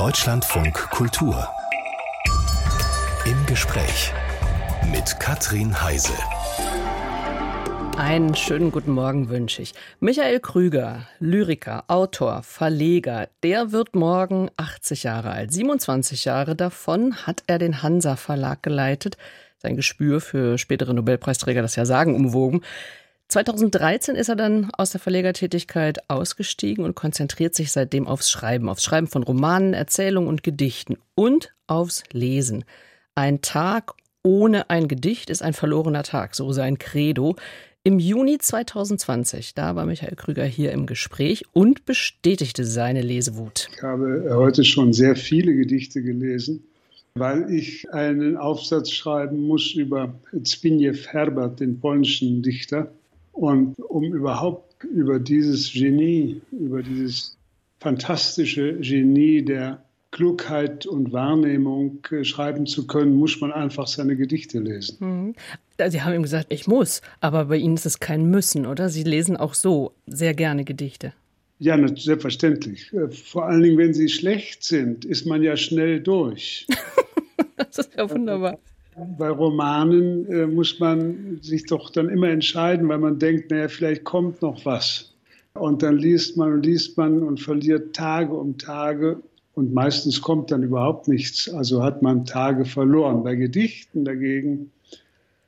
Deutschlandfunk Kultur. Im Gespräch mit Katrin Heise. Einen schönen guten Morgen wünsche ich. Michael Krüger, Lyriker, Autor, Verleger, der wird morgen 80 Jahre alt. 27 Jahre davon hat er den Hansa Verlag geleitet. Sein Gespür für spätere Nobelpreisträger das ja sagen umwogen. 2013 ist er dann aus der Verlegertätigkeit ausgestiegen und konzentriert sich seitdem aufs Schreiben, aufs Schreiben von Romanen, Erzählungen und Gedichten und aufs Lesen. Ein Tag ohne ein Gedicht ist ein verlorener Tag, so sein Credo. Im Juni 2020, da war Michael Krüger hier im Gespräch und bestätigte seine Lesewut. Ich habe heute schon sehr viele Gedichte gelesen, weil ich einen Aufsatz schreiben muss über Zbigniew Herbert, den polnischen Dichter. Und um überhaupt über dieses Genie, über dieses fantastische Genie der Klugheit und Wahrnehmung äh, schreiben zu können, muss man einfach seine Gedichte lesen. Mhm. Sie haben ihm gesagt, ich muss, aber bei Ihnen ist es kein Müssen, oder? Sie lesen auch so sehr gerne Gedichte. Ja, selbstverständlich. Äh, vor allen Dingen, wenn sie schlecht sind, ist man ja schnell durch. das ist ja wunderbar bei Romanen äh, muss man sich doch dann immer entscheiden, weil man denkt, naja, vielleicht kommt noch was. Und dann liest man und liest man und verliert Tage um Tage und meistens kommt dann überhaupt nichts. Also hat man Tage verloren. Bei Gedichten dagegen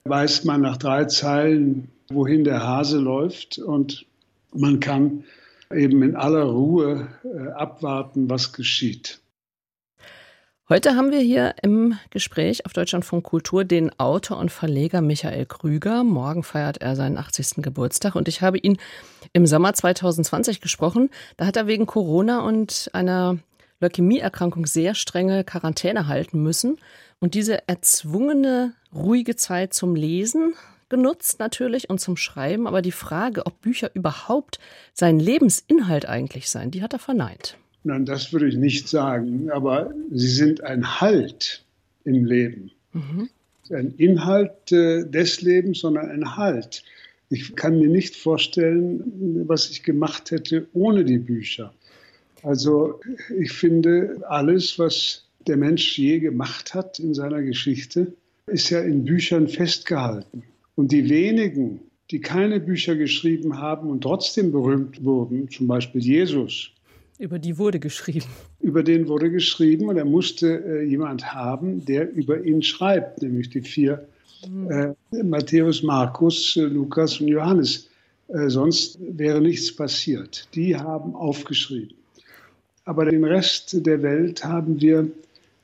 weiß man nach drei Zeilen, wohin der Hase läuft und man kann eben in aller Ruhe äh, abwarten, was geschieht. Heute haben wir hier im Gespräch auf Deutschlandfunk Kultur den Autor und Verleger Michael Krüger. Morgen feiert er seinen 80. Geburtstag und ich habe ihn im Sommer 2020 gesprochen. Da hat er wegen Corona und einer Leukämieerkrankung sehr strenge Quarantäne halten müssen und diese erzwungene, ruhige Zeit zum Lesen genutzt natürlich und zum Schreiben, aber die Frage, ob Bücher überhaupt sein Lebensinhalt eigentlich seien, die hat er verneint. Nein, das würde ich nicht sagen, aber sie sind ein Halt im Leben. Mhm. Ein Inhalt äh, des Lebens, sondern ein Halt. Ich kann mir nicht vorstellen, was ich gemacht hätte ohne die Bücher. Also ich finde, alles, was der Mensch je gemacht hat in seiner Geschichte, ist ja in Büchern festgehalten. Und die wenigen, die keine Bücher geschrieben haben und trotzdem berühmt wurden, zum Beispiel Jesus, über die wurde geschrieben. Über den wurde geschrieben und er musste äh, jemand haben, der über ihn schreibt, nämlich die vier mhm. äh, Matthäus, Markus, äh, Lukas und Johannes. Äh, sonst wäre nichts passiert. Die haben aufgeschrieben. Aber den Rest der Welt haben wir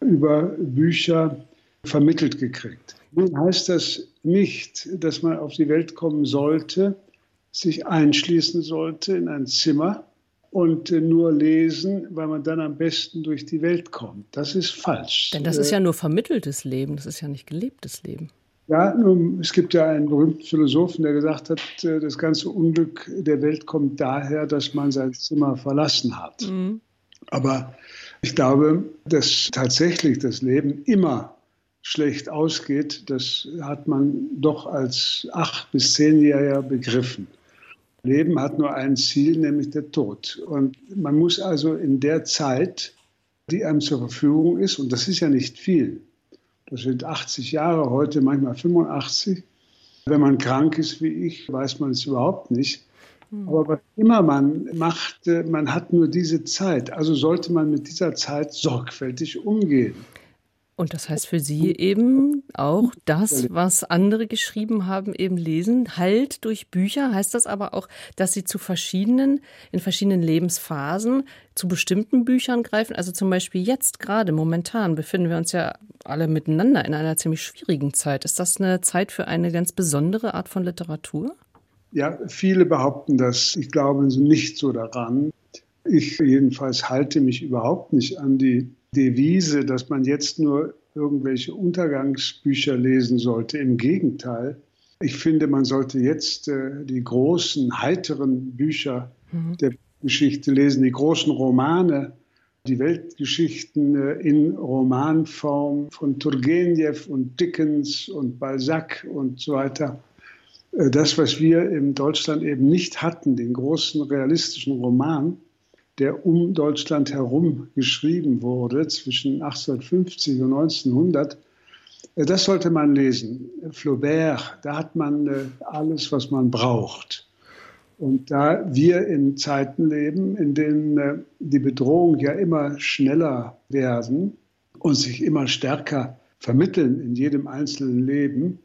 über Bücher vermittelt gekriegt. Nun heißt das nicht, dass man auf die Welt kommen sollte, sich einschließen sollte in ein Zimmer und nur lesen, weil man dann am besten durch die Welt kommt. Das ist falsch. Denn das ist ja nur vermitteltes Leben, das ist ja nicht gelebtes Leben. Ja, nun, es gibt ja einen berühmten Philosophen, der gesagt hat, äh, das ganze Unglück der Welt kommt daher, dass man sein Zimmer verlassen hat. Mhm. Aber ich glaube, dass tatsächlich das Leben immer schlecht ausgeht, das hat man doch als acht bis zehnjähriger begriffen. Leben hat nur ein Ziel, nämlich der Tod. Und man muss also in der Zeit, die einem zur Verfügung ist, und das ist ja nicht viel, das sind 80 Jahre, heute manchmal 85. Wenn man krank ist wie ich, weiß man es überhaupt nicht. Hm. Aber was immer man macht, man hat nur diese Zeit. Also sollte man mit dieser Zeit sorgfältig umgehen. Und das heißt für Sie eben auch das, was andere geschrieben haben, eben lesen. Halt durch Bücher heißt das aber auch, dass Sie zu verschiedenen, in verschiedenen Lebensphasen zu bestimmten Büchern greifen. Also zum Beispiel jetzt gerade, momentan befinden wir uns ja alle miteinander in einer ziemlich schwierigen Zeit. Ist das eine Zeit für eine ganz besondere Art von Literatur? Ja, viele behaupten das. Ich glaube nicht so daran. Ich jedenfalls halte mich überhaupt nicht an die Devise, dass man jetzt nur irgendwelche Untergangsbücher lesen sollte. Im Gegenteil, ich finde, man sollte jetzt äh, die großen, heiteren Bücher mhm. der Geschichte lesen, die großen Romane, die Weltgeschichten äh, in Romanform von Turgenev und Dickens und Balzac und so weiter. Äh, das, was wir in Deutschland eben nicht hatten, den großen realistischen Roman, der um Deutschland herum geschrieben wurde, zwischen 1850 und 1900, äh, das sollte man lesen. Flaubert, da hat man äh, alles, was man braucht. Und da wir in Zeiten leben, in denen äh, die Bedrohungen ja immer schneller werden und sich immer stärker vermitteln in jedem einzelnen Leben,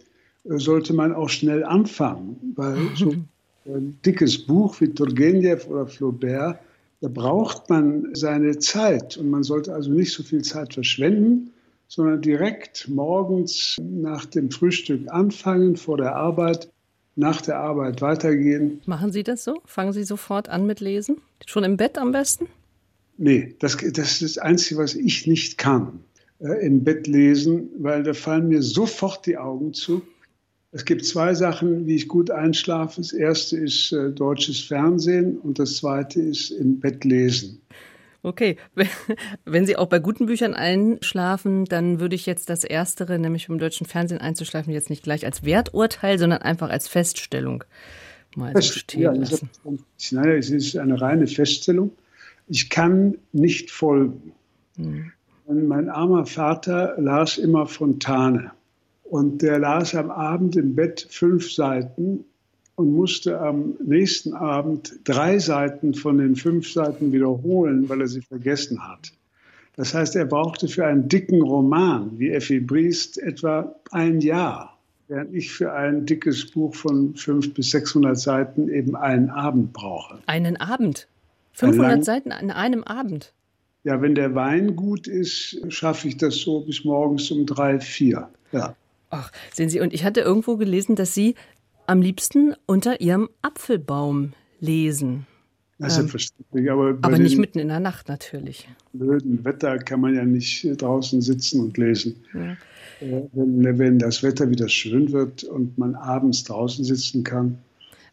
sollte man auch schnell anfangen, weil so ein dickes Buch wie Turgenev oder Flaubert, da braucht man seine Zeit und man sollte also nicht so viel Zeit verschwenden, sondern direkt morgens nach dem Frühstück anfangen, vor der Arbeit, nach der Arbeit weitergehen. Machen Sie das so? Fangen Sie sofort an mit Lesen? Schon im Bett am besten? Nee, das, das ist das Einzige, was ich nicht kann. Äh, Im Bett lesen, weil da fallen mir sofort die Augen zu. Es gibt zwei Sachen, wie ich gut einschlafe. Das erste ist äh, deutsches Fernsehen und das zweite ist im Bett lesen. Okay, wenn Sie auch bei guten Büchern einschlafen, dann würde ich jetzt das Erstere, nämlich vom deutschen Fernsehen einzuschlafen, jetzt nicht gleich als Werturteil, sondern einfach als Feststellung mal so stehen ja, lassen. Nein, es ist eine reine Feststellung. Ich kann nicht folgen. Hm. Mein armer Vater las immer Fontane. Und der las am Abend im Bett fünf Seiten und musste am nächsten Abend drei Seiten von den fünf Seiten wiederholen, weil er sie vergessen hat. Das heißt, er brauchte für einen dicken Roman wie Effi Briest etwa ein Jahr, während ich für ein dickes Buch von fünf bis 600 Seiten eben einen Abend brauche. Einen Abend? 500 Ein Seiten an einem Abend? Ja, wenn der Wein gut ist, schaffe ich das so bis morgens um drei, vier. Ja. Ach, sehen Sie, und ich hatte irgendwo gelesen, dass Sie am liebsten unter ihrem Apfelbaum lesen. Das ist ähm, aber, aber nicht mitten in der Nacht natürlich. Blöden Wetter kann man ja nicht draußen sitzen und lesen. Ja. Äh, wenn, wenn, das Wetter wieder schön wird und man abends draußen sitzen kann,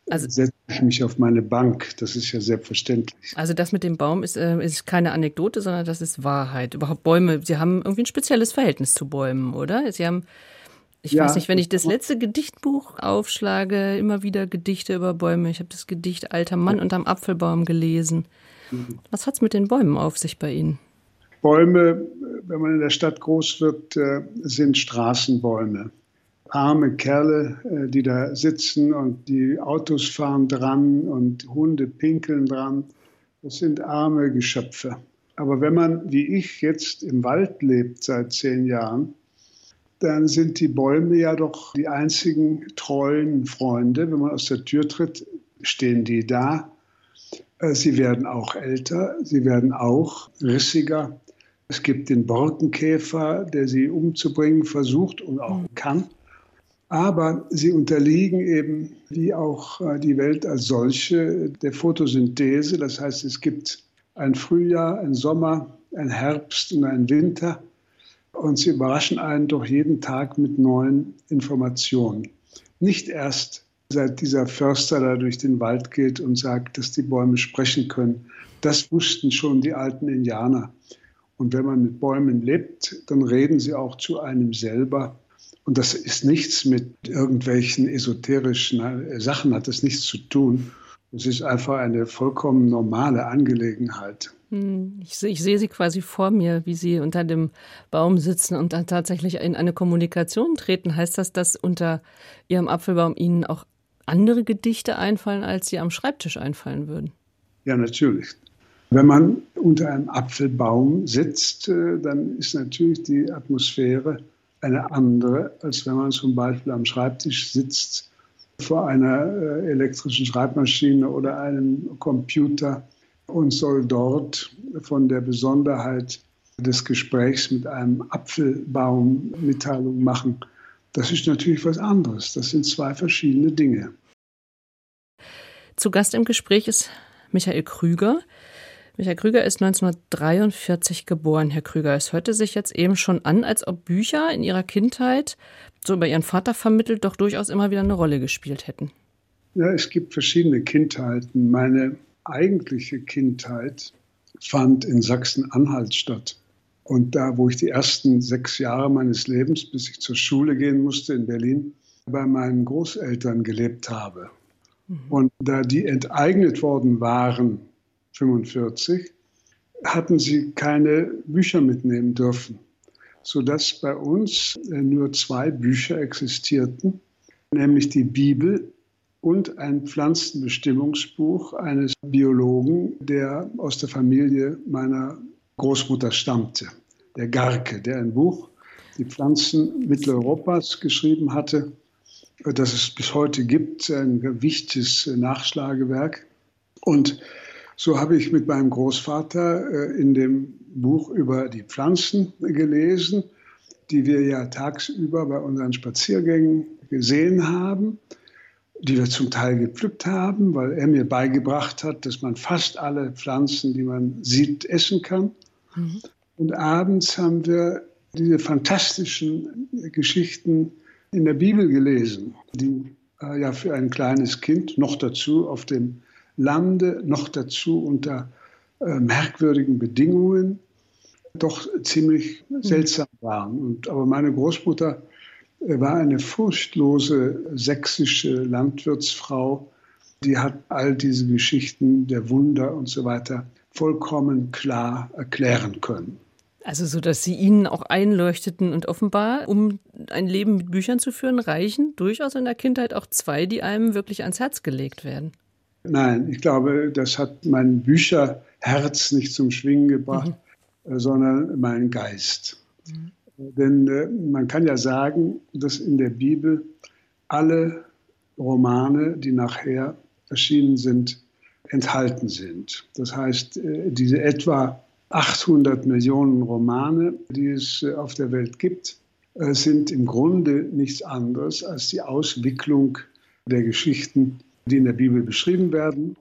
also, setze ich mich auf meine Bank. Das ist ja selbstverständlich. Also das mit dem Baum ist, äh, ist keine Anekdote, sondern das ist Wahrheit. Überhaupt Bäume, Sie haben irgendwie ein spezielles Verhältnis zu Bäumen, oder? Sie haben ich ja, weiß nicht, wenn ich das letzte Gedichtbuch aufschlage, immer wieder Gedichte über Bäume. Ich habe das Gedicht Alter Mann unterm Apfelbaum gelesen. Mhm. Was hat es mit den Bäumen auf sich bei Ihnen? Bäume, wenn man in der Stadt groß wird, äh, sind Straßenbäume. Arme Kerle, äh, die da sitzen und die Autos fahren dran und Hunde pinkeln dran. Das sind arme Geschöpfe. Aber wenn man, wie ich, jetzt im Wald lebt seit zehn Jahren, dann sind die Bäume ja doch die einzigen treuen Freunde. Wenn man aus der Tür tritt, stehen die da. Äh, sie werden auch älter, sie werden auch rissiger. Es gibt den Borkenkäfer, der sie umzubringen versucht und auch kann. Aber sie unterliegen eben, wie auch äh, die Welt als solche, der Photosynthese. Das heißt, es gibt ein Frühjahr, ein Sommer, ein Herbst und ein Winter. Und sie überraschen einen doch jeden Tag mit neuen Informationen. Nicht erst seit dieser Förster da durch den Wald geht und sagt, dass die Bäume sprechen können. Das wussten schon die alten Indianer. Und wenn man mit Bäumen lebt, dann reden sie auch zu einem selber. Und das ist nichts mit irgendwelchen esoterischen äh, Sachen, hat das nichts zu tun. Es ist einfach eine vollkommen normale Angelegenheit. Hm, ich, sehe sie quasi vor mir, wie sie unter dem Baum sitzen und dann tatsächlich in eine Kommunikation treten. Heißt das, dass unter ihrem Apfelbaum ihnen auch andere Gedichte einfallen, als sie am Schreibtisch einfallen würden? Ja, natürlich. Wenn man unter einem Apfelbaum sitzt, äh, dann ist natürlich die Atmosphäre eine andere, als wenn man zum Beispiel am Schreibtisch sitzt vor einer äh, elektrischen Schreibmaschine oder einem Computer und soll dort von der Besonderheit des Gesprächs mit einem Apfelbaum Mitteilung machen. Das ist natürlich was anderes. Das sind zwei verschiedene Dinge. Zu Gast im Gespräch ist Michael Krüger. Michael Krüger ist 1943 geboren. Herr Krüger, es hörte sich jetzt eben schon an, als ob Bücher in Ihrer Kindheit, so über Ihren Vater vermittelt, doch durchaus immer wieder eine Rolle gespielt hätten. Ja, es gibt verschiedene Kindheiten. Meine eigentliche Kindheit fand in Sachsen-Anhalt statt. Und da, wo ich die ersten sechs Jahre meines Lebens, bis ich zur Schule gehen musste in Berlin, bei meinen Großeltern gelebt habe. Mhm. Und da die enteignet worden waren, 45, hatten sie keine Bücher mitnehmen dürfen, sodass bei uns nur zwei Bücher existierten, nämlich die Bibel und ein Pflanzenbestimmungsbuch eines Biologen, der aus der Familie meiner Großmutter stammte, der Garke, der ein Buch, die Pflanzen Mitteleuropas, geschrieben hatte, das es bis heute gibt, ein wichtiges Nachschlagewerk. Und so habe ich mit meinem Großvater äh, in dem Buch über die Pflanzen gelesen, die wir ja tagsüber bei unseren Spaziergängen gesehen haben die wir zum Teil gepflückt haben, weil er mir beigebracht hat, dass man fast alle Pflanzen, die man sieht, essen kann. Mhm. Und abends haben wir diese fantastischen Geschichten in der Bibel gelesen, die äh, ja für ein kleines Kind noch dazu auf dem Lande, noch dazu unter äh, merkwürdigen Bedingungen doch ziemlich mhm. seltsam waren. Und, aber meine Großmutter er war eine furchtlose sächsische Landwirtsfrau, die hat all diese Geschichten der Wunder und so weiter vollkommen klar erklären können. Also so, dass sie Ihnen auch einleuchteten und offenbar, um ein Leben mit Büchern zu führen, reichen durchaus in der Kindheit auch zwei, die einem wirklich ans Herz gelegt werden. Nein, ich glaube, das hat mein Bücherherz nicht zum Schwingen gebracht, mhm. sondern meinen Geist. Mhm. Denn äh, man kann ja sagen, dass in der Bibel alle Romane, die nachher erschienen sind, enthalten sind. Das heißt, äh, diese etwa 800 Millionen Romane, die es äh, auf der Welt gibt, äh, sind im Grunde nichts anderes als die Auswicklung der Geschichten, die in der Bibel beschrieben werden,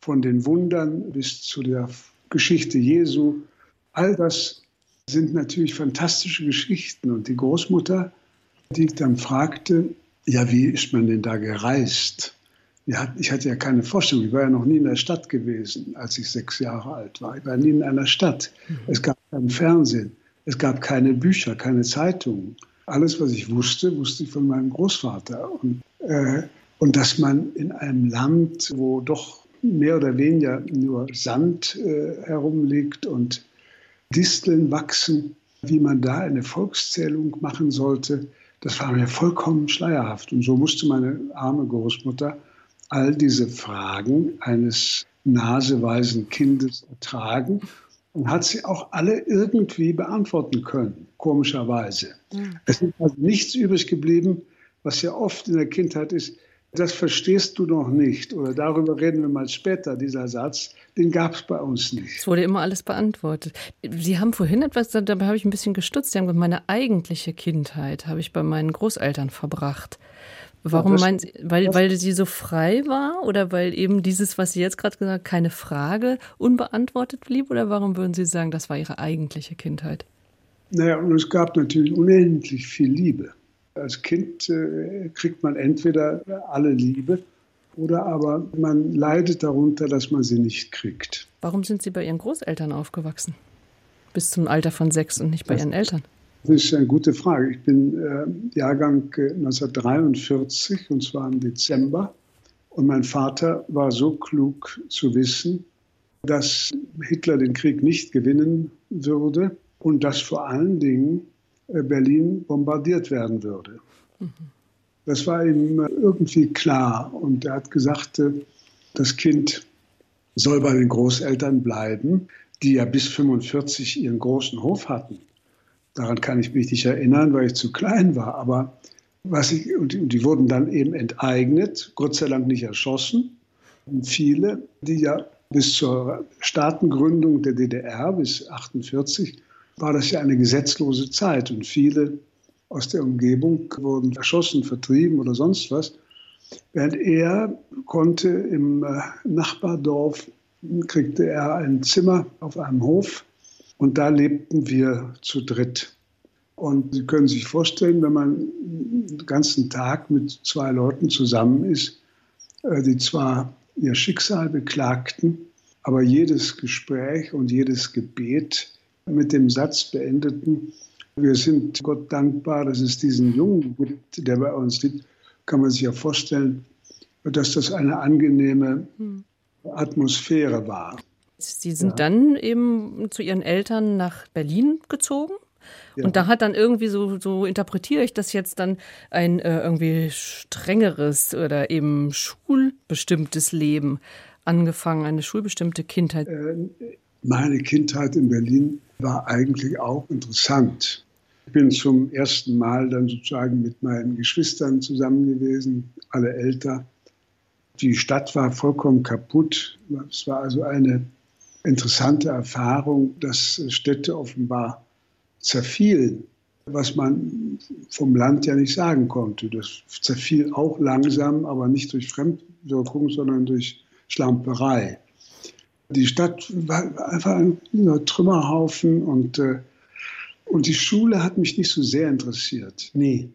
von den Wundern bis zu der Geschichte Jesu. All das sind natürlich fantastische Geschichten. Und die Großmutter, die dann fragte, ja, wie ist man denn da gereist? Ich hatte ja keine Vorstellung. Ich war ja noch nie in der Stadt gewesen, als ich sechs Jahre alt war. Ich war nie in einer Stadt. Mhm. Es gab kein Fernsehen. Es gab keine Bücher, keine Zeitungen. Alles, was ich wusste, wusste ich von meinem Großvater. Und, äh, und dass man in einem Land, wo doch mehr oder weniger nur Sand äh, herumliegt und Disteln wachsen, wie man da eine Volkszählung machen sollte, das war mir vollkommen schleierhaft. Und so musste meine arme Großmutter all diese Fragen eines naseweisen Kindes ertragen und hat sie auch alle irgendwie beantworten können, komischerweise. Mhm. Es ist also nichts übrig geblieben, was ja oft in der Kindheit ist, das verstehst du noch nicht oder darüber reden wir mal später, dieser Satz, den gab es bei uns nicht. Es wurde immer alles beantwortet. Sie haben vorhin etwas, dabei habe ich ein bisschen gestutzt, Sie haben gesagt, meine eigentliche Kindheit habe ich bei meinen Großeltern verbracht. Warum ja, meinen Sie, weil, weil sie so frei war oder weil eben dieses, was Sie jetzt gerade gesagt haben, keine Frage unbeantwortet blieb oder warum würden Sie sagen, das war Ihre eigentliche Kindheit? Naja, und es gab natürlich unendlich viel Liebe. Als Kind äh, kriegt man entweder alle Liebe oder aber man leidet darunter, dass man sie nicht kriegt. Warum sind Sie bei Ihren Großeltern aufgewachsen? Bis zum Alter von sechs und nicht bei das, Ihren Eltern? Das ist eine gute Frage. Ich bin äh, Jahrgang 1943 äh, und zwar im Dezember. Und mein Vater war so klug zu wissen, dass Hitler den Krieg nicht gewinnen würde und dass vor allen Dingen Berlin bombardiert werden würde. Das war ihm äh, irgendwie klar. Und er hat gesagt, äh, das Kind soll bei den Großeltern bleiben, die ja bis 45 ihren großen Hof hatten. Daran kann ich mich nicht erinnern, weil ich zu klein war. Aber was ich, und die wurden dann eben enteignet, Gott sei Dank nicht erschossen. Und viele, die ja bis zur Staatengründung der DDR, bis 48, war das ja eine gesetzlose Zeit und viele aus der Umgebung wurden erschossen, vertrieben oder sonst was. Während er konnte im äh, Nachbardorf, kriegte er ein Zimmer auf einem Hof und da lebten wir zu dritt. Und Sie können sich vorstellen, wenn man den ganzen Tag mit zwei Leuten zusammen ist, äh, die zwar ihr Schicksal beklagten, aber jedes Gespräch und jedes Gebet mit dem Satz beendeten, wir sind Gott dankbar, dass es diesen Jungen gibt, der bei uns liegt, kann man sich ja vorstellen, dass das eine angenehme hm. Atmosphäre war. Sie sind ja. dann eben zu Ihren Eltern nach Berlin gezogen? Ja. Und da hat dann irgendwie so, so interpretiere ich das jetzt dann ein äh, irgendwie strengeres oder eben schulbestimmtes Leben angefangen, eine schulbestimmte Kindheit. Meine Kindheit in Berlin war eigentlich auch interessant. Ich bin zum ersten Mal dann sozusagen mit meinen Geschwistern zusammen gewesen, alle älter. Die Stadt war vollkommen kaputt. Es war also eine interessante Erfahrung, dass Städte offenbar zerfielen, was man vom Land ja nicht sagen konnte. Das zerfiel auch langsam, aber nicht durch Fremdwirkung, sondern durch Schlamperei. Die Stadt war einfach ein Trümmerhaufen und, äh, und die Schule hat mich nicht so sehr interessiert. Nee.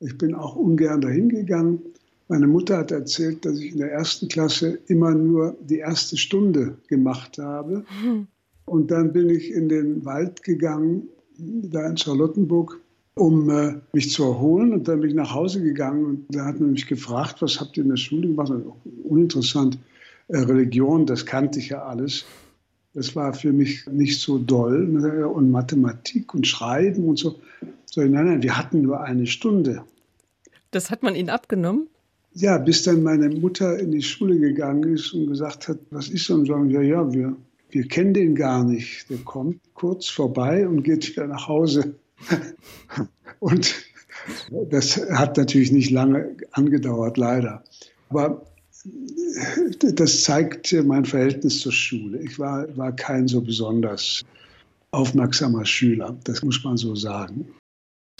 Ich bin auch ungern dahin gegangen. Meine Mutter hat erzählt, dass ich in der ersten Klasse immer nur die erste Stunde gemacht habe. Mhm. Und dann bin ich in den Wald gegangen, da in Charlottenburg, um äh, mich zu erholen. Und dann bin ich nach Hause gegangen und da hat man mich gefragt, was habt ihr in der Schule gemacht? Uninteressant. Religion, das kannte ich ja alles. Das war für mich nicht so doll. Und Mathematik und Schreiben und so. so nein, nein, wir hatten nur eine Stunde. Das hat man Ihnen abgenommen? Ja, bis dann meine Mutter in die Schule gegangen ist und gesagt hat, was ist so? Und sagen, ja, ja, wir, wir kennen den gar nicht. Der kommt kurz vorbei und geht wieder nach Hause. und das hat natürlich nicht lange angedauert, leider. Aber das zeigt mein Verhältnis zur Schule. Ich war, war kein so besonders aufmerksamer Schüler, das muss man so sagen.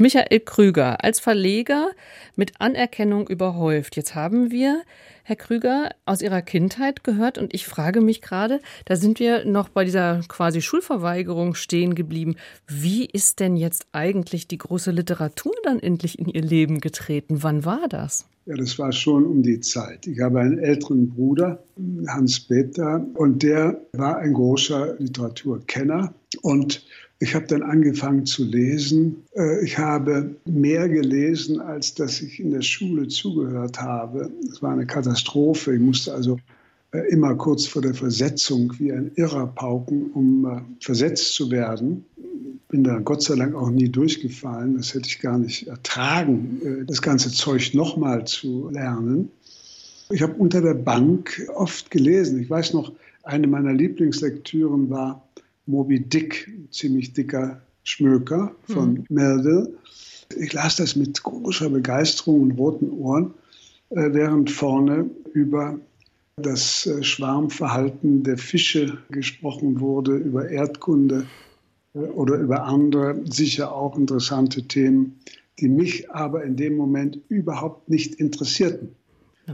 Michael Krüger als Verleger mit Anerkennung überhäuft. Jetzt haben wir, Herr Krüger, aus Ihrer Kindheit gehört und ich frage mich gerade, da sind wir noch bei dieser quasi Schulverweigerung stehen geblieben. Wie ist denn jetzt eigentlich die große Literatur dann endlich in Ihr Leben getreten? Wann war das? Ja, das war schon um die Zeit. Ich habe einen älteren Bruder, Hans Peter, und der war ein großer Literaturkenner und ich habe dann angefangen zu lesen. Äh, ich habe mehr gelesen, als dass ich in der Schule zugehört habe. Es war eine Katastrophe. Ich musste also äh, immer kurz vor der Versetzung wie ein Irrer pauken, um äh, versetzt zu werden. Bin da Gott sei Dank auch nie durchgefallen. Das hätte ich gar nicht ertragen, das ganze Zeug nochmal zu lernen. Ich habe unter der Bank oft gelesen. Ich weiß noch, eine meiner Lieblingslektüren war Moby Dick, ziemlich dicker Schmöker von mhm. Melville. Ich las das mit großer Begeisterung und roten Ohren, äh, während vorne über das äh, Schwarmverhalten der Fische gesprochen wurde, über Erdkunde äh, oder über andere sicher auch interessante Themen, die mich aber in dem Moment überhaupt nicht interessierten.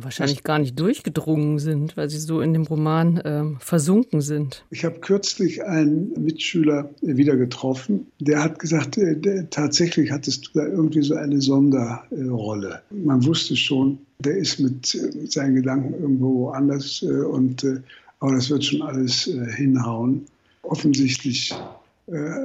Wahrscheinlich gar nicht durchgedrungen sind, weil sie so in dem Roman äh, versunken sind. Ich habe kürzlich einen Mitschüler wieder getroffen, der hat gesagt, äh, der, tatsächlich hattest du da irgendwie so eine Sonderrolle. Man wusste schon, der ist mit, äh, mit seinen Gedanken irgendwo woanders äh, und äh, aber das wird schon alles äh, hinhauen. Offensichtlich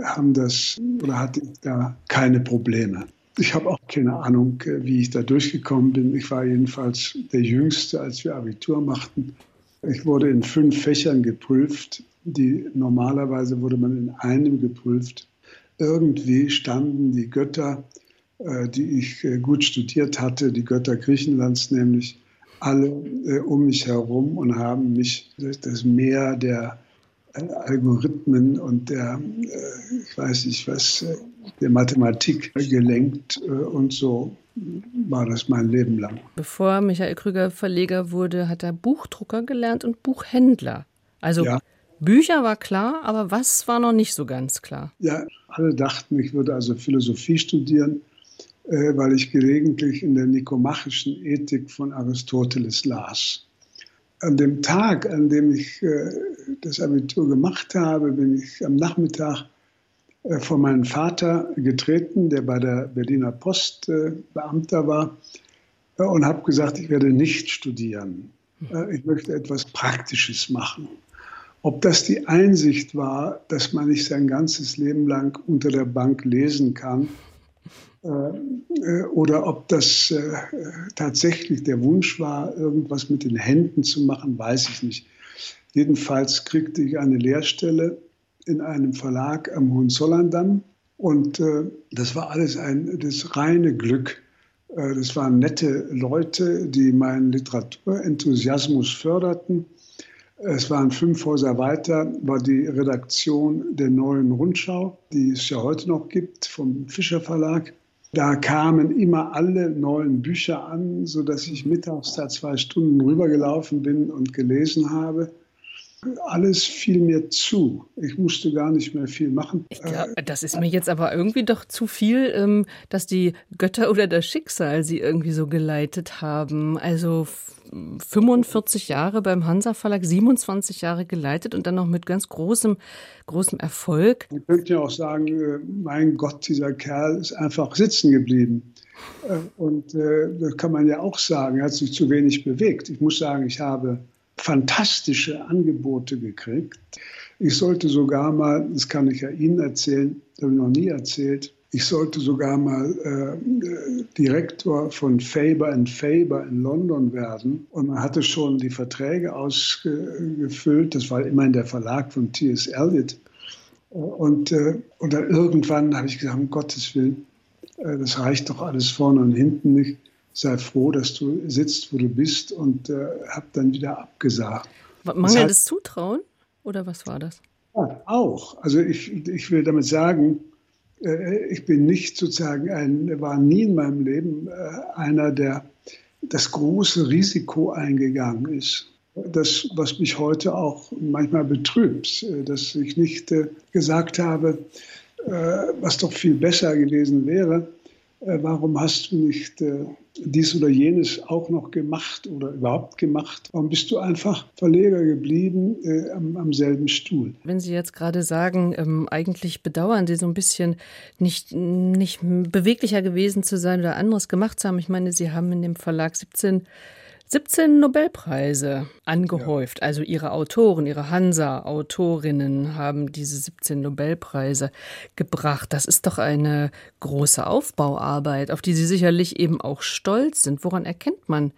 haben das oder hatte ich da keine Probleme. Ich habe auch keine Ahnung, äh, wie ich da durchgekommen bin. Ich war jedenfalls der Jüngste, als wir Abitur machten. Ich wurde in fünf Fächern geprüft. Die, normalerweise wurde man in einem geprüft. Irgendwie standen die Götter, äh, die ich äh, gut studiert hatte, die Götter Griechenlands nämlich, alle um mich herum und haben mich das Meer der Algorithmen und der, ich weiß nicht was, der Mathematik gelenkt äh, und so war das mein Leben lang. Bevor Michael Krüger Verleger wurde, hat er Buchdrucker gelernt und Buchhändler. Also ja. Bücher war klar, aber was war noch nicht so ganz klar? Ja, alle dachten, ich würde also Philosophie studieren, äh, weil ich gelegentlich in der nikomachischen Ethik von Aristoteles las. An dem Tag, an dem ich äh, das Abitur gemacht habe, bin ich am Nachmittag von meinem Vater getreten, der bei der Berliner Post äh, Beamter war, äh, und habe gesagt, ich werde nicht studieren. Ich möchte etwas Praktisches machen. Ob das die Einsicht war, dass man nicht sein ganzes Leben lang unter der Bank lesen kann, oder ob das tatsächlich der Wunsch war, irgendwas mit den Händen zu machen, weiß ich nicht. Jedenfalls kriegte ich eine Lehrstelle in einem Verlag am Hohenzollerndamm. Und äh, das war alles ein das reine Glück. Äh, das waren nette Leute, die meinen Literaturenenthusiasmus förderten. Es waren fünf Häuser weiter, war die Redaktion der neuen Rundschau, die es ja heute noch gibt, vom Fischer Verlag. Da kamen immer alle neuen Bücher an, sodass ich mittags da zwei Stunden rübergelaufen bin und gelesen habe. Alles fiel mir zu. Ich musste gar nicht mehr viel machen. Glaub, das ist mir jetzt aber irgendwie doch zu viel, ähm, dass die Götter oder das Schicksal sie irgendwie so geleitet haben. Also 45 Jahre beim Hansa Verlag, 27 Jahre geleitet und dann noch mit ganz großem, großem Erfolg. Man könnte ja auch sagen, äh, mein Gott, dieser Kerl ist einfach sitzen geblieben. Äh, und äh, das kann man ja auch sagen, er hat sich zu wenig bewegt. Ich muss sagen, ich habe fantastische Angebote gekriegt. Ich sollte sogar mal, das kann ich ja Ihnen erzählen, das habe ich noch nie erzählt, ich sollte sogar mal äh, Direktor von Faber Faber in London werden. Und man hatte schon die Verträge ausgefüllt. Das war immerhin der Verlag von T.S. Eliot. Und, äh, und dann irgendwann habe ich gesagt, um Gottes Willen, äh, das reicht doch alles vorne und hinten nicht. Sei froh, dass du sitzt, wo du bist und äh, habe dann wieder abgesagt. Mangelndes Zutrauen oder was war das? Ja, auch. Also ich, ich will damit sagen, äh, ich bin nicht sozusagen ein, war nie in meinem Leben äh, einer, der das große Risiko eingegangen ist. Das, was mich heute auch manchmal betrübt, äh, dass ich nicht gesagt habe, was doch viel besser gewesen wäre, warum hast du nicht dies oder jenes auch noch gemacht oder überhaupt gemacht? Warum bist du einfach Verleger geblieben äh, am, am, selben Stuhl? Wenn Sie jetzt gerade sagen, ähm, eigentlich bedauern Sie so ein bisschen nicht, nicht beweglicher gewesen zu sein oder anderes gemacht zu haben. Ich meine, Sie haben in dem Verlag 17 17 Nobelpreise angehäuft. Ja. Also ihre Autoren, ihre Hansa-Autorinnen haben diese 17 Nobelpreise gebracht. Das ist doch eine große Aufbauarbeit, auf die Sie sicherlich eben auch stolz sind. Woran erkennt man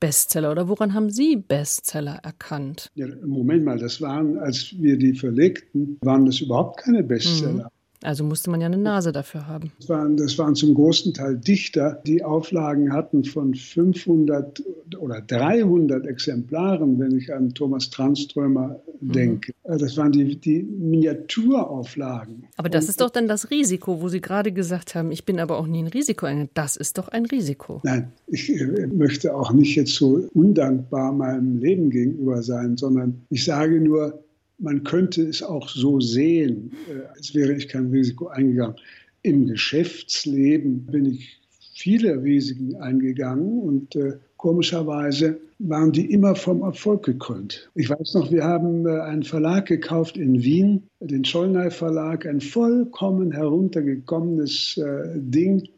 Bestseller oder woran haben Sie Bestseller erkannt? Ja, Moment mal, das waren, als wir die verlegten, waren das überhaupt keine Bestseller. Mhm. Also musste man ja eine Nase dafür haben. Das waren, das waren zum großen Teil Dichter, die Auflagen hatten von 500 oder 300 Exemplaren, wenn ich an Thomas Tranströmer mhm. denke. Mhm. Das waren die, die Miniaturauflagen. Aber das Und, ist doch dann das Risiko, wo Sie gerade gesagt haben, ich bin aber auch nie ein Risiko eingegangen. Das ist doch ein Risiko. Nein, ich äh, möchte auch nicht jetzt so undankbar meinem Leben gegenüber sein, sondern ich sage nur, man könnte es auch so sehen, äh, als wäre ich kein Risiko eingegangen. Im Geschäftsleben bin ich viele Risiken eingegangen und äh, komischerweise waren die immer vom Erfolg gekrönt. Ich weiß noch, wir haben äh, einen Verlag gekauft in Wien, den Schollnay Verlag, ein vollkommen heruntergekommenes Ding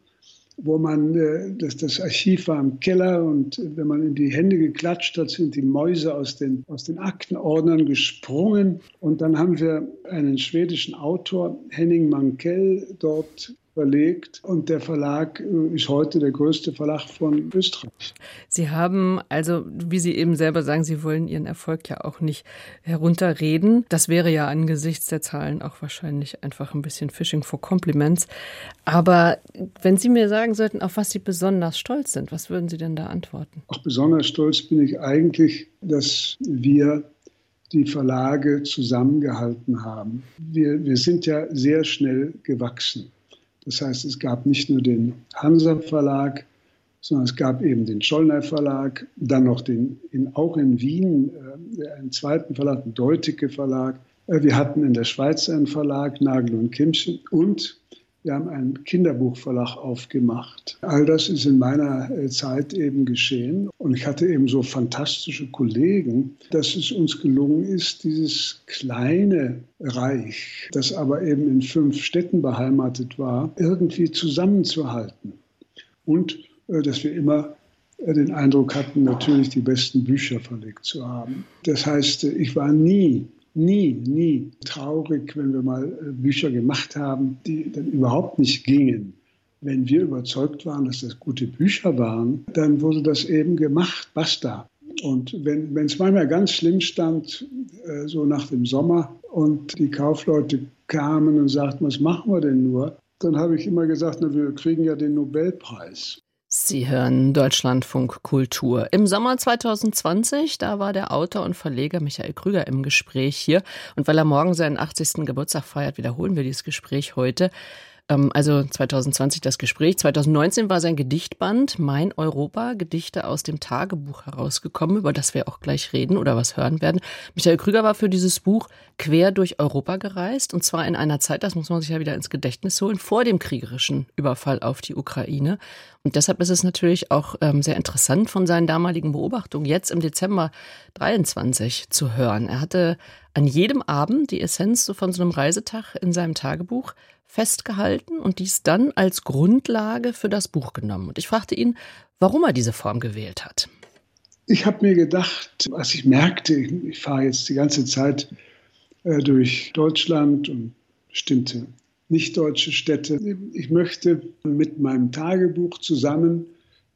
wo man, äh, das, das Archiv war im Keller und wenn man in die Hände geklatscht hat, sind die Mäuse aus den, aus den Aktenordnern gesprungen. Und dann haben wir einen schwedischen Autor, Henning Mankell, dort verlegt und der Verlag äh, ist heute der größte Verlag von Österreich. Sie haben also, wie Sie eben selber sagen, Sie wollen Ihren Erfolg ja auch nicht herunterreden. Das wäre ja angesichts der Zahlen auch wahrscheinlich einfach ein bisschen Fishing for Compliments. Aber wenn Sie mir sagen sollten, auf was Sie besonders stolz sind, was würden Sie denn da antworten? Auch besonders stolz bin ich eigentlich, dass wir die Verlage zusammengehalten haben. Wir, wir sind ja sehr schnell gewachsen. Das heißt, es gab nicht nur den Hansa Verlag, sondern es gab eben den Schollner Verlag, dann noch den, in, auch in Wien äh, einen zweiten Verlag, den Deuticke Verlag. Äh, wir hatten in der Schweiz einen Verlag, Nagel und Kimchen, und wir haben einen Kinderbuchverlag aufgemacht. All das ist in meiner äh, Zeit eben geschehen. Und ich hatte eben so fantastische Kollegen, dass es uns gelungen ist, dieses kleine Reich, das aber eben in fünf Städten beheimatet war, irgendwie zusammenzuhalten. Und äh, dass wir immer äh, den Eindruck hatten, natürlich die besten Bücher verlegt zu haben. Das heißt, ich war nie nie, nie traurig, wenn wir mal äh, Bücher gemacht haben, die dann überhaupt nicht gingen. Wenn wir überzeugt waren, dass das gute Bücher waren, dann wurde das eben gemacht, basta. Und wenn es manchmal ganz schlimm stand, äh, so nach dem Sommer, und die Kaufleute kamen und sagten, was machen wir denn nur? Dann habe ich immer gesagt, na, wir kriegen ja den Nobelpreis. Sie hören Deutschlandfunk Kultur. Im Sommer 2020, da war der Autor und Verleger Michael Krüger im Gespräch hier. Und weil er morgen seinen 80. Geburtstag feiert, wiederholen wir dieses Gespräch heute. Ähm, also 2020 das Gespräch. 2019 war sein Gedichtband Mein Europa, Gedichte aus dem Tagebuch herausgekommen, über das wir auch gleich reden oder was hören werden. Michael Krüger war für dieses Buch quer durch Europa gereist und zwar in einer Zeit, das muss man sich ja wieder ins Gedächtnis holen, vor dem kriegerischen Überfall auf die Ukraine. Und deshalb ist es natürlich auch ähm, sehr interessant von seinen damaligen Beobachtungen jetzt im Dezember 23 zu hören. Er hatte an jedem Abend die Essenz von so einem Reisetag in seinem Tagebuch festgehalten und dies dann als Grundlage für das Buch genommen. Und ich fragte ihn, warum er diese Form gewählt hat. Ich habe mir gedacht, als ich merkte, ich, fahre jetzt die ganze Zeit äh, durch Deutschland und bestimmte nicht-deutsche Städte. Ich möchte mit meinem Tagebuch zusammen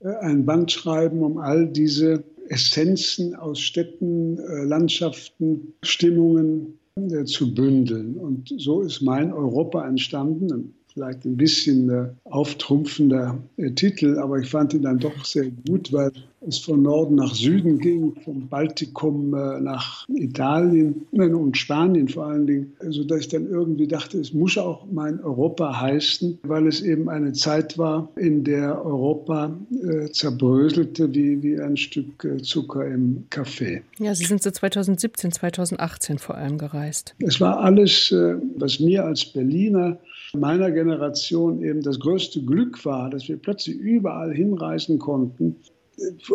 äh, ein Band schreiben, um all diese Essenzen aus Städten, äh, Landschaften, Stimmungen zu bündeln. Und so ist mein Europa entstanden vielleicht ein bisschen äh, auftrumpfender äh, Titel, aber ich fand ihn dann doch sehr gut, weil es von Norden nach Süden ging, vom Baltikum äh, nach Italien und Spanien vor allen Dingen, sodass ich dann irgendwie dachte, es muss auch mein Europa heißen, weil es eben eine Zeit war, in der Europa zerbröselte wie, wie ein Stück Zucker im Kaffee. Ja, Sie sind so 2017, 2018 vor allem gereist. Es war alles, was mir als Berliner meiner Generation eben das größte Glück war, dass wir plötzlich überall hinreisen konnten.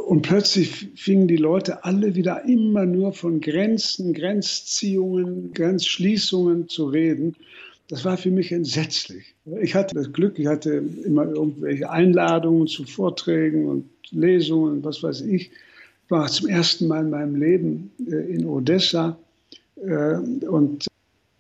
Und plötzlich fingen die Leute alle wieder immer nur von Grenzen, Grenzziehungen, Grenzschließungen zu reden. Das war für mich entsetzlich. Ich hatte das Glück, ich hatte immer irgendwelche Einladungen zu Vorträgen und Lesungen, was weiß ich. Ich war zum ersten Mal in meinem Leben äh, in Odessa äh, und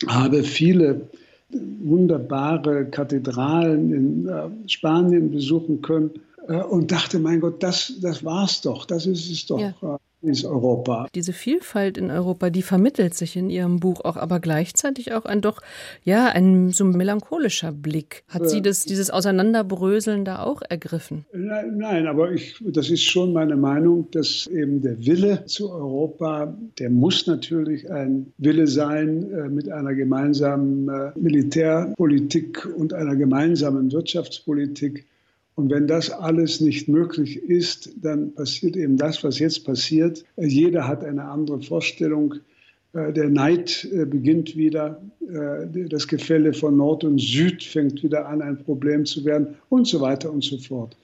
habe viele wunderbare Kathedralen in äh, Spanien besuchen können äh, und dachte, mein Gott, das, das war's doch, das ist es doch. Ja. Ist Europa. Diese Vielfalt in Europa, die vermittelt sich in Ihrem Buch auch, aber gleichzeitig auch ein doch, ja, ein so melancholischer Blick. Hat Sie das, dieses Auseinanderbröseln da auch ergriffen? Nein, nein, aber ich, das ist schon meine Meinung, dass eben der Wille zu Europa, der muss natürlich ein Wille sein äh, mit einer gemeinsamen äh, Militärpolitik und einer gemeinsamen Wirtschaftspolitik und wenn das alles nicht möglich ist, dann passiert eben das, was jetzt passiert. Jeder hat eine andere Vorstellung. Äh, der Neid äh, beginnt wieder, äh, das Gefälle von Nord und Süd fängt wieder an, ein Problem zu werden und so weiter und so fort.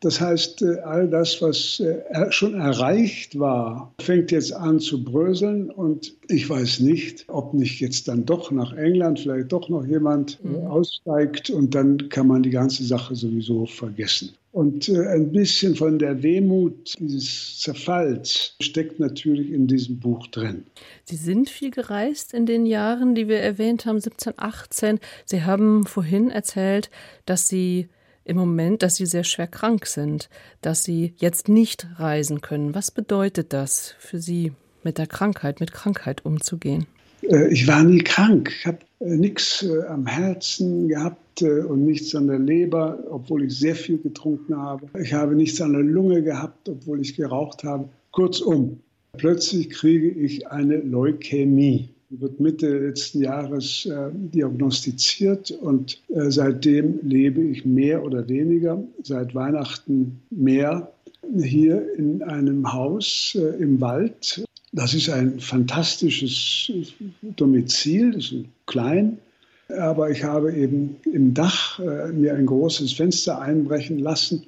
Das heißt, äh, all das, was äh, schon erreicht war, fängt jetzt an zu bröseln. Und ich weiß nicht, ob nicht jetzt dann doch nach England vielleicht doch noch jemand äh, mhm. aussteigt und dann kann man die ganze Sache sowieso vergessen. Und ein bisschen von der Wehmut dieses Zerfalls steckt natürlich in diesem Buch drin. Sie sind viel gereist in den Jahren, die wir erwähnt haben, 17, 18. Sie haben vorhin erzählt, dass Sie im Moment, dass Sie sehr schwer krank sind, dass Sie jetzt nicht reisen können. Was bedeutet das für Sie, mit der Krankheit, mit Krankheit umzugehen? Äh, ich war nie krank. Ich habe äh, nichts äh, am Herzen gehabt und nichts an der Leber, obwohl ich sehr viel getrunken habe. Ich habe nichts an der Lunge gehabt, obwohl ich geraucht habe. Kurzum, plötzlich kriege ich eine Leukämie wird Mitte letzten Jahres äh, diagnostiziert und äh, seitdem lebe ich mehr oder weniger, seit Weihnachten mehr, hier in einem Haus äh, im Wald. Das ist ein fantastisches Domizil, das ist klein, aber ich habe eben im Dach äh, mir ein großes Fenster einbrechen lassen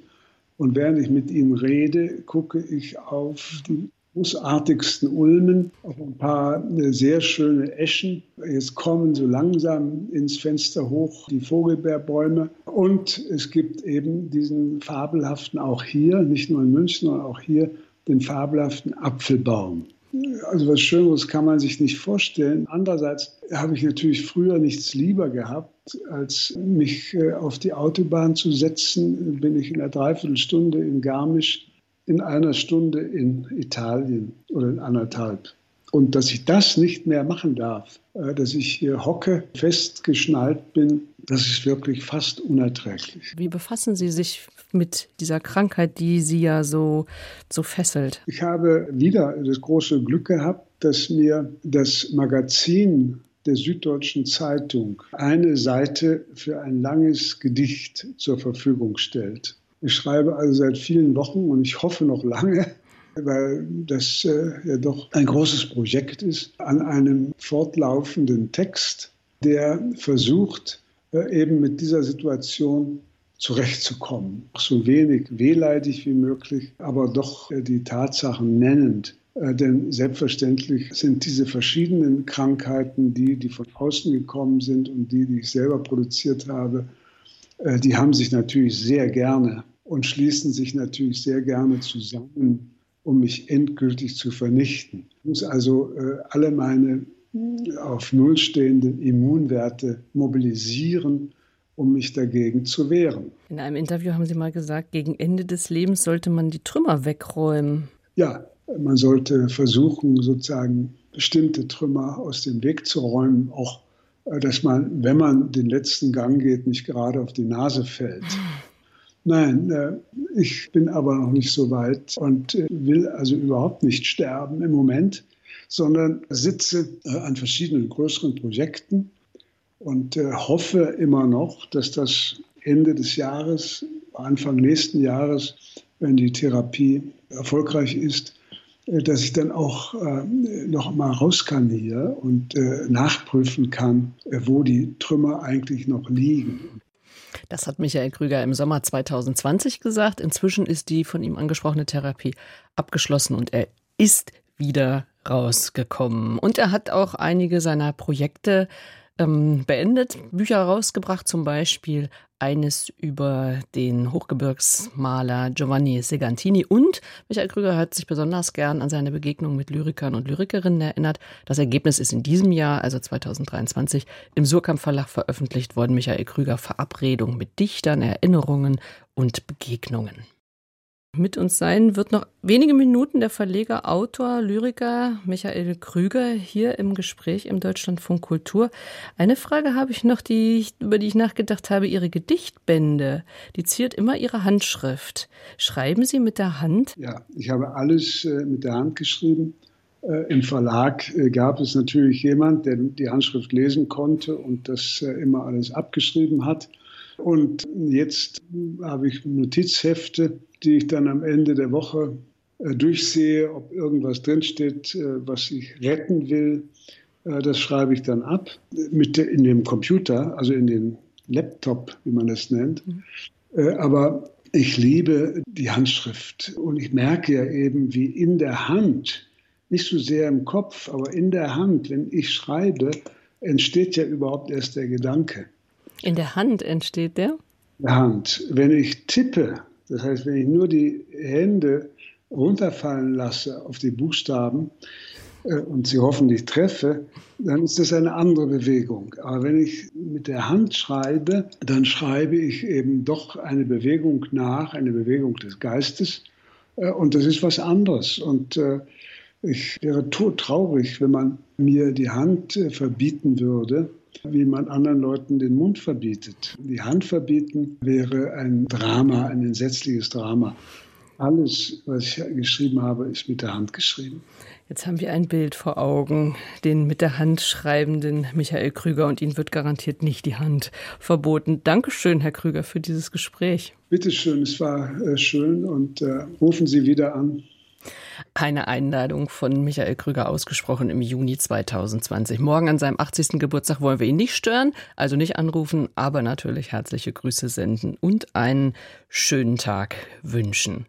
und während ich mit Ihnen rede, gucke ich auf die großartigsten Ulmen, auf ein paar äh, sehr schöne Eschen. Jetzt kommen so langsam ins Fenster hoch die Vogelbeerbäume. Und es gibt eben diesen fabelhaften, auch hier, nicht nur in München, sondern auch hier, den fabelhaften Apfelbaum. Also was Schöneres kann man sich nicht vorstellen. Andererseits habe ich natürlich früher nichts lieber gehabt, als mich äh, auf die Autobahn zu setzen. Bin ich in einer Dreiviertelstunde in Garmisch in einer Stunde in Italien oder in anderthalb. Und dass ich das nicht mehr machen darf, äh, dass ich hier hocke, festgeschnallt bin, das ist wirklich fast unerträglich. Wie befassen Sie sich mit dieser Krankheit, die Sie ja so, so fesselt? Ich habe wieder das große Glück gehabt, dass mir das Magazin der Süddeutschen Zeitung eine Seite für ein langes Gedicht zur Verfügung stellt. Ich schreibe also seit vielen Wochen und ich hoffe noch lange, weil das äh, ja doch ein großes Projekt ist, an einem fortlaufenden Text, der versucht, äh, eben mit dieser Situation zurechtzukommen. So wenig wehleidig wie möglich, aber doch äh, die Tatsachen nennend. Äh, denn selbstverständlich sind diese verschiedenen Krankheiten, die, die von außen gekommen sind und die, die ich selber produziert habe, äh, die haben sich natürlich sehr gerne und schließen sich natürlich sehr gerne zusammen, um mich endgültig zu vernichten. Ich muss also alle meine auf Null stehenden Immunwerte mobilisieren um mich dagegen zu wehren. In einem Interview haben Sie mal gesagt, gegen Ende des Lebens sollte man die Trümmer wegräumen. Ja, man sollte versuchen, sozusagen bestimmte Trümmer aus dem Weg zu räumen, auch äh, dass man, wenn man den letzten Gang geht, nicht gerade auf die Nase fällt. Nein, äh, ich bin aber noch nicht so weit und äh, will also überhaupt nicht sterben im Moment, sondern sitze an verschiedenen größeren Projekten und äh, hoffe immer noch, dass das Ende des Jahres, Anfang nächsten Jahres, wenn die Therapie erfolgreich ist, äh, dass ich dann auch äh, noch mal raus kann hier und äh, nachprüfen kann, äh, wo die Trümmer eigentlich noch liegen. Das hat Michael Krüger im Sommer 2020 gesagt. Inzwischen ist die von ihm angesprochene Therapie abgeschlossen und er ist wieder rausgekommen. Und er hat auch einige seiner Projekte ähm, beendet, Bücher rausgebracht, zum Beispiel eines über den Hochgebirgsmaler Giovanni Segantini und Michael Krüger hat sich besonders gern an seine Begegnung mit Lyrikern und Lyrikerinnen erinnert. Das Ergebnis ist in diesem Jahr, also 2023, im Surkamp Verlag veröffentlicht worden. Michael Krüger Verabredung mit Dichtern, Erinnerungen und Begegnungen. Mit uns sein wird noch wenige Minuten der Verleger, Autor, Lyriker Michael Krüger hier im Gespräch im Deutschlandfunk Kultur. Eine Frage habe ich noch, die ich, über die ich nachgedacht habe. Ihre Gedichtbände, die ziert immer Ihre Handschrift. Schreiben Sie mit der Hand? Ja, ich habe alles äh, mit der Hand geschrieben. Äh, Im Verlag äh, gab es natürlich jemand, der die Handschrift lesen konnte und das äh, immer alles abgeschrieben hat. Und jetzt habe ich Notizhefte, die ich dann am Ende der Woche äh, durchsehe, ob irgendwas drinsteht, äh, was ich retten will. Äh, das schreibe ich dann ab mit in dem Computer, also in den Laptop, wie man das nennt. Mhm. Aber ich liebe die Handschrift und ich merke ja eben, wie in der Hand, nicht so sehr im Kopf, aber in der Hand, wenn ich schreibe, entsteht ja überhaupt erst der Gedanke. In der Hand entsteht der? In der Hand. Wenn ich tippe, das heißt, wenn ich nur die Hände runterfallen lasse auf die Buchstaben äh, und sie hoffentlich treffe, dann ist das eine andere Bewegung. Aber wenn ich mit der Hand schreibe, dann schreibe ich eben doch eine Bewegung nach, eine Bewegung des Geistes. Äh, und das ist was anderes. Und äh, ich wäre todtraurig, wenn man mir die Hand äh, verbieten würde, wie man anderen Leuten den Mund verbietet. Die Hand verbieten wäre ein Drama, ein entsetzliches Drama. Alles, was ich geschrieben habe, ist mit der Hand geschrieben. Jetzt haben wir ein Bild vor Augen, den mit der Hand schreibenden Michael Krüger und Ihnen wird garantiert nicht die Hand verboten. Dankeschön, Herr Krüger, für dieses Gespräch. Bitte schön, es war äh, schön und äh, rufen Sie wieder an. Eine Einladung von Michael Krüger ausgesprochen im Juni 2020. Morgen an seinem 80. Geburtstag wollen wir ihn nicht stören, also nicht anrufen, aber natürlich herzliche Grüße senden und einen schönen Tag wünschen.